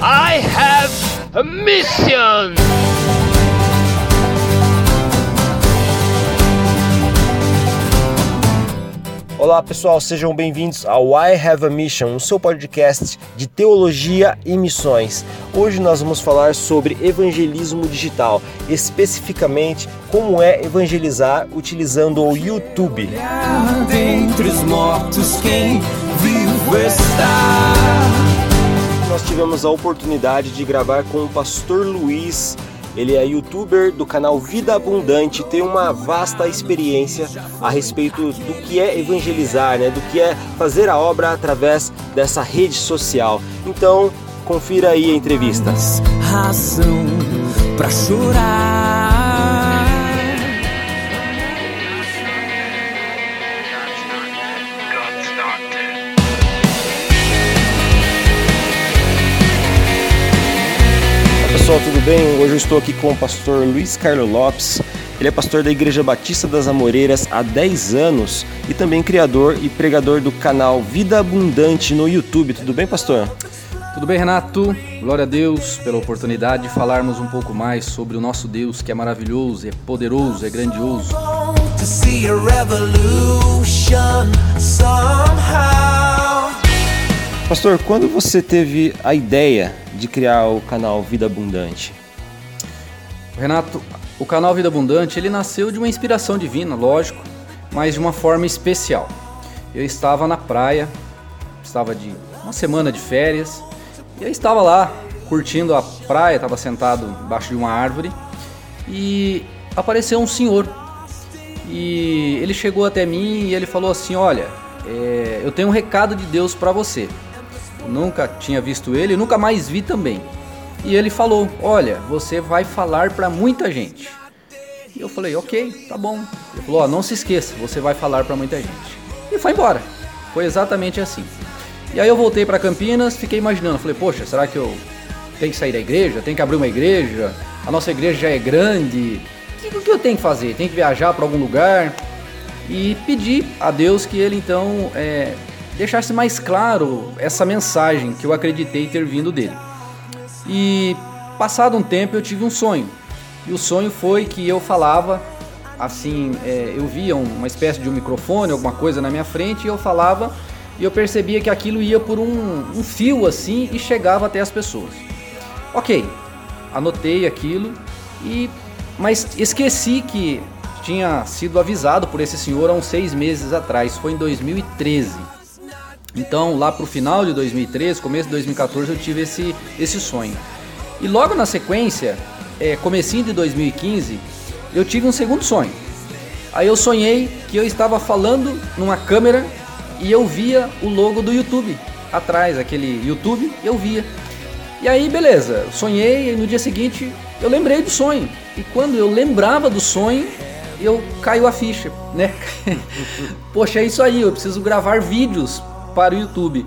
I have a mission! Olá pessoal, sejam bem-vindos ao I Have a Mission, o seu podcast de teologia e missões. Hoje nós vamos falar sobre evangelismo digital, especificamente como é evangelizar utilizando o YouTube. Dentre os mortos, quem vivo está. Nós tivemos a oportunidade de gravar com o pastor Luiz ele é youtuber do canal Vida Abundante, tem uma vasta experiência a respeito do que é evangelizar, né? do que é fazer a obra através dessa rede social. Então, confira aí a entrevista. Para chorar. Pessoal, tudo bem? Hoje eu estou aqui com o pastor Luiz Carlos Lopes. Ele é pastor da Igreja Batista das Amoreiras há 10 anos e também criador e pregador do canal Vida Abundante no YouTube. Tudo bem, pastor? Tudo bem, Renato? Glória a Deus pela oportunidade de falarmos um pouco mais sobre o nosso Deus que é maravilhoso, é poderoso, é grandioso. Pastor, quando você teve a ideia de criar o canal Vida Abundante? Renato, o canal Vida Abundante ele nasceu de uma inspiração divina, lógico, mas de uma forma especial. Eu estava na praia, estava de uma semana de férias, e eu estava lá curtindo a praia, estava sentado embaixo de uma árvore e apareceu um senhor. E ele chegou até mim e ele falou assim: Olha, é, eu tenho um recado de Deus para você nunca tinha visto ele, nunca mais vi também. E ele falou: Olha, você vai falar para muita gente. E eu falei: Ok, tá bom. Ele falou: oh, Não se esqueça, você vai falar para muita gente. E foi embora. Foi exatamente assim. E aí eu voltei para Campinas, fiquei imaginando: Falei, poxa, será que eu tenho que sair da igreja? Tenho que abrir uma igreja? A nossa igreja já é grande. O que, eu tenho que fazer? Tenho que viajar para algum lugar? E pedi a Deus que ele então é, deixasse mais claro essa mensagem que eu acreditei ter vindo dele. E passado um tempo eu tive um sonho. E o sonho foi que eu falava assim, é, eu via uma espécie de um microfone, alguma coisa na minha frente, e eu falava e eu percebia que aquilo ia por um, um fio assim e chegava até as pessoas. Ok, anotei aquilo e mas esqueci que tinha sido avisado por esse senhor há uns seis meses atrás, foi em 2013. Então, lá para o final de 2013, começo de 2014, eu tive esse, esse sonho. E logo na sequência, é, comecinho de 2015, eu tive um segundo sonho. Aí eu sonhei que eu estava falando numa câmera e eu via o logo do YouTube atrás, aquele YouTube, eu via. E aí, beleza, sonhei e no dia seguinte eu lembrei do sonho. E quando eu lembrava do sonho, eu caiu a ficha, né? Poxa, é isso aí, eu preciso gravar vídeos para o YouTube.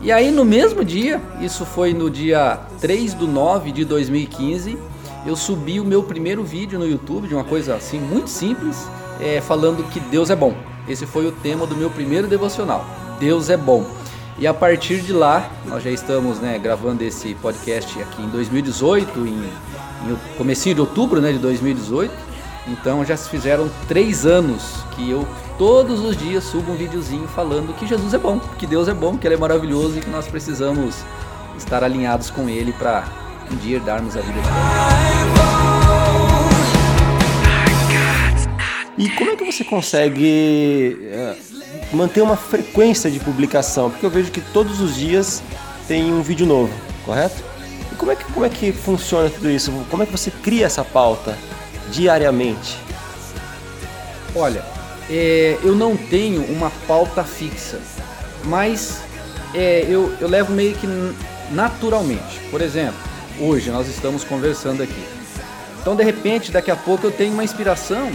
E aí no mesmo dia, isso foi no dia 3 do 9 de 2015, eu subi o meu primeiro vídeo no YouTube de uma coisa assim muito simples, é, falando que Deus é bom. Esse foi o tema do meu primeiro devocional. Deus é bom. E a partir de lá, nós já estamos né, gravando esse podcast aqui em 2018, em, em comecinho de outubro né, de 2018. Então já se fizeram três anos que eu todos os dias subo um videozinho falando que Jesus é bom, que Deus é bom, que Ele é maravilhoso e que nós precisamos estar alinhados com Ele para um dia darmos a vida de Deus. E como é que você consegue uh, manter uma frequência de publicação? Porque eu vejo que todos os dias tem um vídeo novo, correto? E como é que, como é que funciona tudo isso? Como é que você cria essa pauta diariamente? Olha, é, eu não tenho uma pauta fixa, mas é, eu, eu levo meio que naturalmente. Por exemplo, hoje nós estamos conversando aqui. Então, de repente, daqui a pouco eu tenho uma inspiração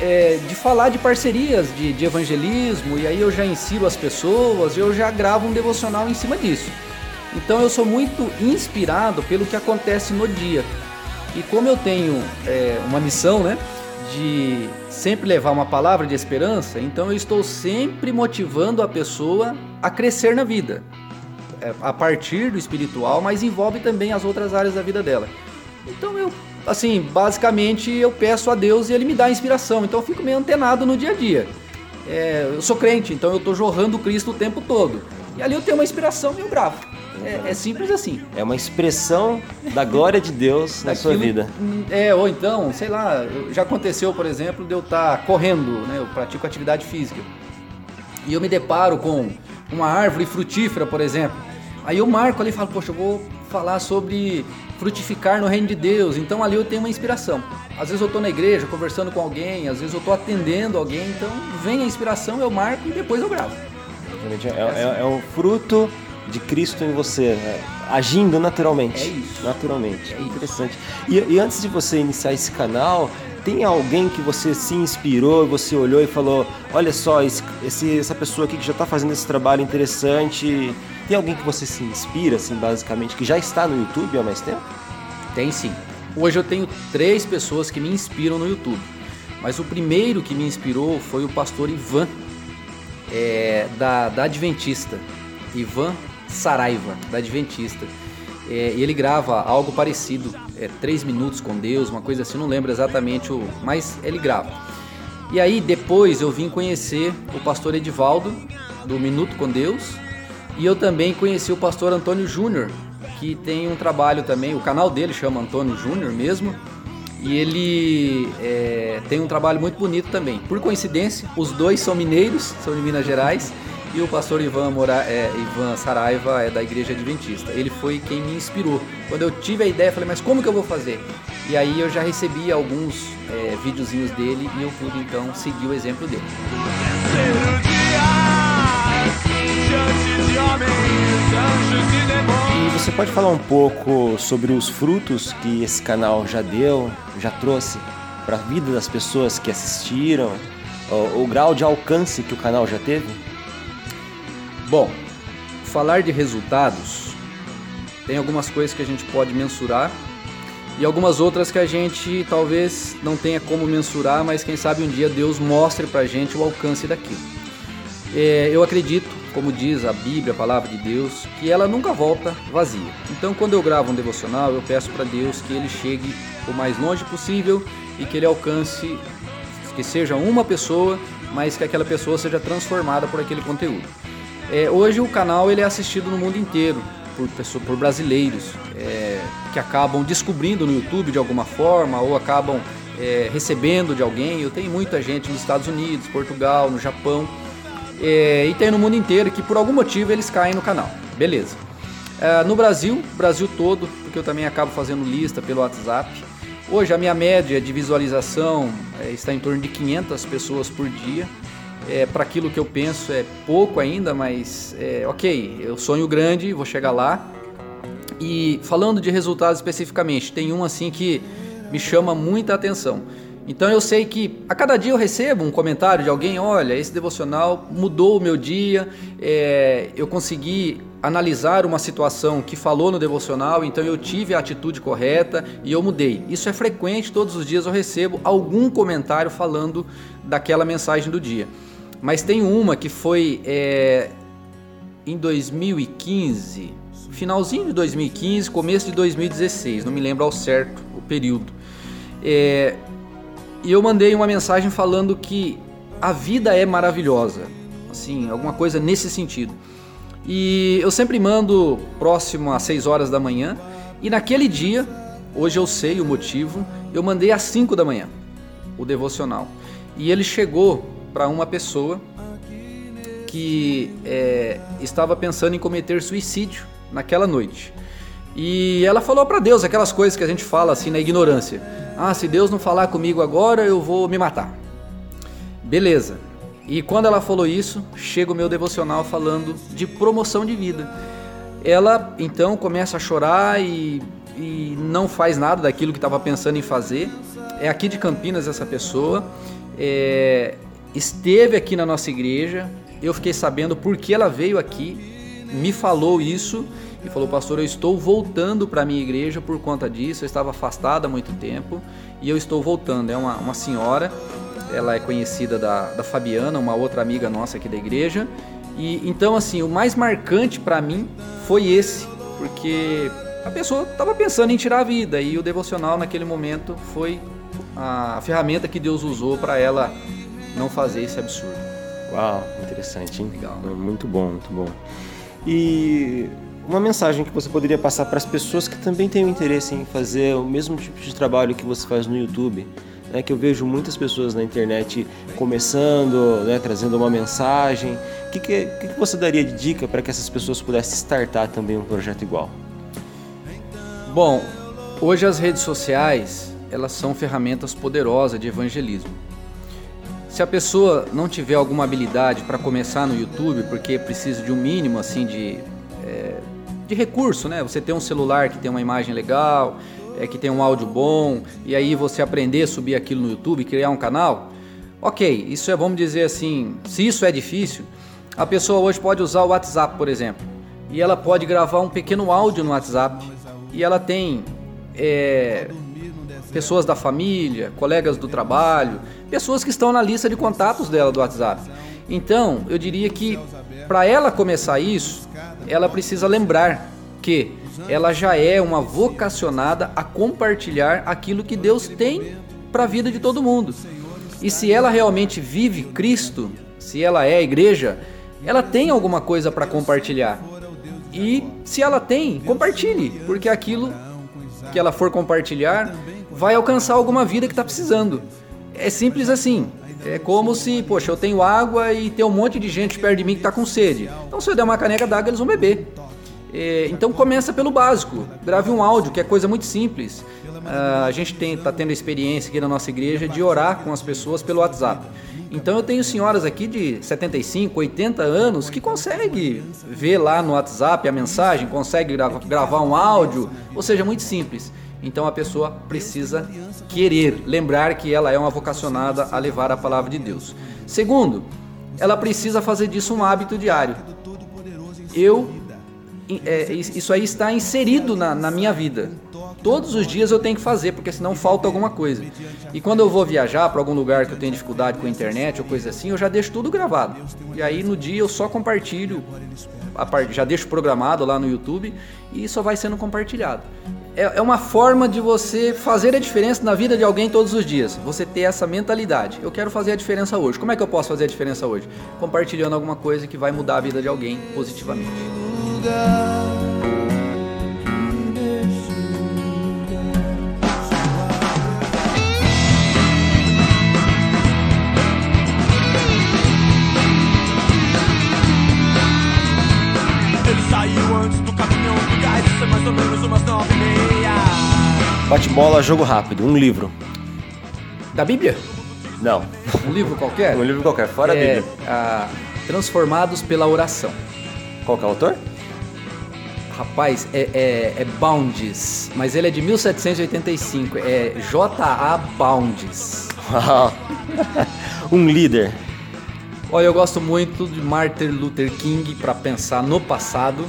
é, de falar de parcerias, de, de, evangelismo, e aí eu já insiro as pessoas, eu já gravo um devocional em cima disso. Então, eu sou muito inspirado pelo que acontece no dia. E como eu tenho é, uma missão, né? De sempre levar uma palavra de esperança, então eu estou sempre motivando a pessoa a crescer na vida. é, a partir do espiritual, mas envolve também as outras áreas da vida dela. Então eu, assim, basicamente eu peço a Deus e Ele me dá inspiração. Então eu fico meio antenado no dia a dia. É, eu sou crente, então eu estou jorrando Cristo o tempo todo. E ali eu tenho uma inspiração e eu. É, é, simples assim. É uma expressão da glória de Deus na sua vida. É, ou então, sei lá, já aconteceu, por exemplo, de eu estar tá correndo, né? Eu pratico atividade física. E eu me deparo com uma árvore frutífera, por exemplo. Aí eu marco ali e falo, poxa, eu vou falar sobre frutificar no reino de Deus. Então ali eu tenho uma inspiração. Às vezes eu estou na igreja conversando com alguém, às vezes eu estou atendendo alguém, então vem a inspiração, eu marco e depois eu gravo. É, é, é o fruto de Cristo em você, né? agindo naturalmente. É isso. Naturalmente. É Interessante. E, e, antes de você iniciar esse canal, tem alguém que você se inspirou, você olhou e falou: olha só, esse, esse, essa pessoa aqui que já está fazendo esse trabalho interessante. Tem alguém que você se inspira, assim, basicamente, que já está no YouTube há mais tempo? Tem sim. Hoje eu tenho três pessoas que me inspiram no YouTube. Mas o primeiro que me inspirou foi o pastor Ivan, é, da, da Adventista. Ivan Saraiva, da Adventista. É, e ele grava algo parecido, é, três minutos com Deus, uma coisa assim, não lembro exatamente o. Mas ele grava. E aí depois eu vim conhecer o pastor Edivaldo, do Minuto com Deus, e eu também conheci o pastor Antônio Júnior, que tem um trabalho também, o canal dele chama Antônio Júnior mesmo, e ele é, tem um trabalho muito bonito também. Por coincidência, os dois são mineiros, são de Minas Gerais, e o pastor Ivan, Mora, é, Ivan Saraiva é da Igreja Adventista. Ele foi quem me inspirou. Quando eu tive a ideia, falei, mas como que eu vou fazer? E aí eu já recebi alguns é, videozinhos dele e eu pude então seguir o exemplo dele. E você pode falar um pouco sobre os frutos que esse canal já deu, já trouxe para a vida das pessoas que assistiram, o, o grau de alcance que o canal já teve? Bom, falar de resultados, tem algumas coisas que a gente pode mensurar e algumas outras que a gente talvez não tenha como mensurar, mas quem sabe um dia Deus mostre pra gente o alcance daquilo. É, eu acredito, como diz a Bíblia, a palavra de Deus, que ela nunca volta vazia. Então, quando eu gravo um devocional, eu peço para Deus que ele chegue o mais longe possível e que ele alcance, que seja uma pessoa, mas que aquela pessoa seja transformada por aquele conteúdo. É, hoje o canal ele é assistido no mundo inteiro por, pessoas, por brasileiros é, que acabam descobrindo no YouTube de alguma forma ou acabam é, recebendo de alguém. Eu tenho muita gente nos Estados Unidos, Portugal, no Japão é, e tem no mundo inteiro que por algum motivo eles caem no canal. Beleza. É, no Brasil, Brasil todo, porque eu também acabo fazendo lista pelo WhatsApp. Hoje a minha média de visualização é, está em torno de 500 pessoas por dia é, para aquilo que eu penso é pouco ainda, mas é, ok, eu sonho grande, vou chegar lá. E falando de resultados especificamente, tem um assim que me chama muita atenção. Então eu sei que a cada dia eu recebo um comentário de alguém, olha, esse devocional mudou o meu dia, é, eu consegui analisar uma situação que falou no devocional, então eu tive a atitude correta e eu mudei. Isso é frequente, todos os dias eu recebo algum comentário falando daquela mensagem do dia. Mas tem uma que foi é, em 2015, finalzinho de 2015, começo de 2016, não me lembro ao certo o período. É, e eu mandei uma mensagem falando que a vida é maravilhosa, assim, alguma coisa nesse sentido. E eu sempre mando próximo às 6 horas da manhã, e naquele dia, hoje eu sei o motivo, eu mandei às 5 da manhã o devocional. E ele chegou para uma pessoa que é, estava pensando em cometer suicídio naquela noite. E ela falou para Deus aquelas coisas que a gente fala assim na ignorância. Ah, se Deus não falar comigo agora, eu vou me matar. Beleza. E quando ela falou isso, chega o meu devocional falando de promoção de vida. Ela então começa a chorar e, e não faz nada daquilo que estava pensando em fazer. É aqui de Campinas essa pessoa. É, esteve aqui na nossa igreja. Eu fiquei sabendo porque ela veio aqui, me falou isso e falou: Pastor, eu estou voltando para minha igreja por conta disso. Eu estava afastada há muito tempo e eu estou voltando. É uma, uma senhora, ela é conhecida da, da Fabiana, uma outra amiga nossa aqui da igreja. E então, assim, o mais marcante para mim foi esse, porque a pessoa estava pensando em tirar a vida e o devocional naquele momento foi a ferramenta que Deus usou para ela não fazer esse absurdo. Uau, interessante, hein? Legal. Muito bom, muito bom. E uma mensagem que você poderia passar para as pessoas que também têm interesse em fazer o mesmo tipo de trabalho que você faz no YouTube, né? Que eu vejo muitas pessoas na internet começando, né? Trazendo uma mensagem. O que, que, que que você daria de dica para que essas pessoas pudessem startar também um projeto igual? Bom, hoje as redes sociais, elas são ferramentas poderosas de evangelismo. Se a pessoa não tiver alguma habilidade para começar no YouTube, porque precisa de um mínimo assim de, é, de recurso, né? Você tem um celular que tem uma imagem legal, é, que tem um áudio bom, e aí você aprender a subir aquilo no YouTube, criar um canal, ok, isso é, vamos dizer assim, se isso é difícil, a pessoa hoje pode usar o WhatsApp, por exemplo, e ela pode gravar um pequeno áudio no WhatsApp, e ela tem é, pessoas da família, colegas do trabalho, pessoas que estão na lista de contatos dela do WhatsApp. Então, eu diria que para ela começar isso, ela precisa lembrar que ela já é uma vocacionada a compartilhar aquilo que Deus tem para a vida de todo mundo. E se ela realmente vive Cristo, se ela é a igreja, ela tem alguma coisa para compartilhar. E se ela tem, compartilhe, porque aquilo que ela for compartilhar vai alcançar alguma vida que está precisando. É simples assim. É como se, poxa, eu tenho água e tem um monte de gente perto de mim que está com sede. Então, se eu der uma caneca d'água, eles vão beber. É, então, começa pelo básico. Grave um áudio, que é coisa muito simples. Ah, a gente está tendo a experiência aqui na nossa igreja de orar com as pessoas pelo WhatsApp. Então, eu tenho senhoras aqui de 75, 80 anos que conseguem ver lá no WhatsApp a mensagem, consegue grava, gravar um áudio, ou seja, muito simples. Então a pessoa precisa querer, lembrar que ela é uma vocacionada a levar a palavra de Deus. Segundo, ela precisa fazer disso um hábito diário. Eu, é, isso aí está inserido na, na minha vida. Todos os dias eu tenho que fazer, porque senão falta alguma coisa. E quando eu vou viajar para algum lugar que eu tenho dificuldade com a internet ou coisa assim, eu já deixo tudo gravado. E aí no dia eu só compartilho, a parte, já deixo programado lá no YouTube e só vai sendo compartilhado. É, é uma forma de você fazer a diferença na vida de alguém todos os dias. Você ter essa mentalidade. Eu quero fazer a diferença hoje. Como é que eu posso fazer a diferença hoje? Compartilhando alguma coisa que vai mudar a vida de alguém positivamente. Bate-bola, jogo rápido, um livro. Da Bíblia? Não, Um livro qualquer? um livro qualquer, fora a é, Bíblia. a Transformados pela Oração. Qual que é o autor? Rapaz, é, é, é Bounds, mas ele é de 1785. É J.A. Bounds. Um líder. Olha, eu gosto muito de Martin Luther King para pensar no passado.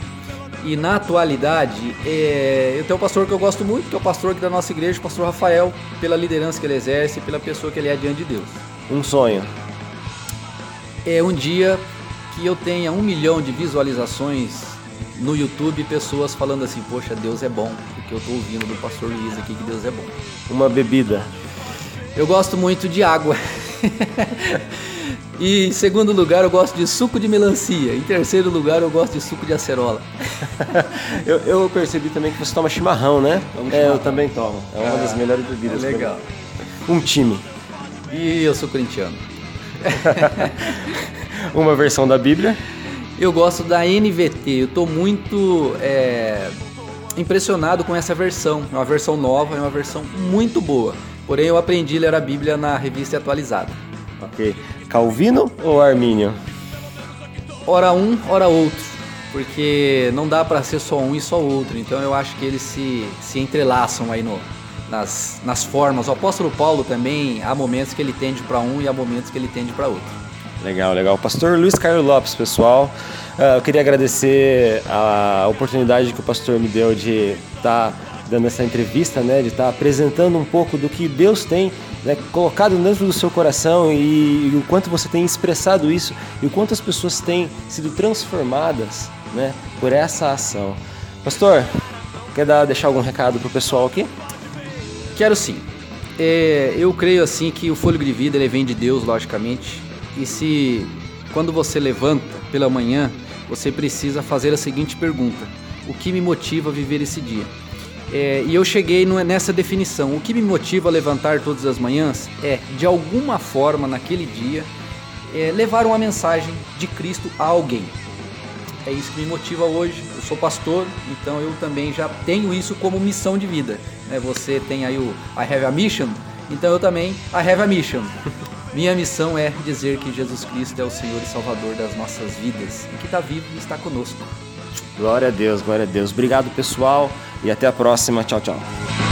E na atualidade, é, eu tenho um pastor que eu gosto muito, que é o pastor aqui da nossa igreja, o pastor Rafael, pela liderança que ele exerce e pela pessoa que ele é diante de Deus. Um sonho. É um dia que eu tenha um milhão de visualizações no YouTube, pessoas falando assim, poxa, Deus é bom, porque eu tô ouvindo do pastor Luiz aqui que Deus é bom. Uma bebida. Eu gosto muito de água. e em segundo lugar, eu gosto de suco de melancia. Em terceiro lugar, eu gosto de suco de acerola. eu, eu percebi também que você toma chimarrão, né? É, eu também tomo. É uma das melhores bebidas. pra Legal. Um time. E eu sou corintiano. Uma versão da Bíblia. Eu gosto da NVT. Eu tô muito é, impressionado com essa versão. É uma versão nova, é uma versão muito boa. Porém, eu aprendi a ler a Bíblia na revista atualizada. Ok. Calvino ou Armínio? Ora um, ora outro. Porque não dá para ser só um e só outro. Então eu acho que eles se, se entrelaçam aí no, nas, nas formas. O apóstolo Paulo também há momentos que ele tende para um e há momentos que ele tende para outro. Legal, legal. Pastor Luiz Carlos Lopes, pessoal. Ah, eu queria agradecer a oportunidade que o pastor me deu de estar dando essa entrevista, né, de estar apresentando um pouco do que Deus tem né, colocado dentro do seu coração e, e o quanto você tem expressado isso e o quanto as pessoas têm sido transformadas né, por essa ação. Pastor, quer dar, deixar algum recado pro pessoal aqui? Quero sim. É, eu creio assim que o fôlego de vida ele vem de Deus, logicamente. E se quando você levanta pela manhã, você precisa fazer a seguinte pergunta: O que me motiva a viver esse dia? É, e eu cheguei nessa definição. O que me motiva a levantar todas as manhãs é, de alguma forma, naquele dia, é, levar uma mensagem de Cristo a alguém. É isso que me motiva hoje. Eu sou pastor, então eu também já tenho isso como missão de vida. Né? Você tem aí o I have a mission, então eu também I have a mission. Minha missão é dizer que Jesus Cristo é o Senhor e Salvador das nossas vidas e que está vivo e está conosco. Glória a Deus, glória a Deus. Obrigado, pessoal, e até a próxima. Tchau, tchau.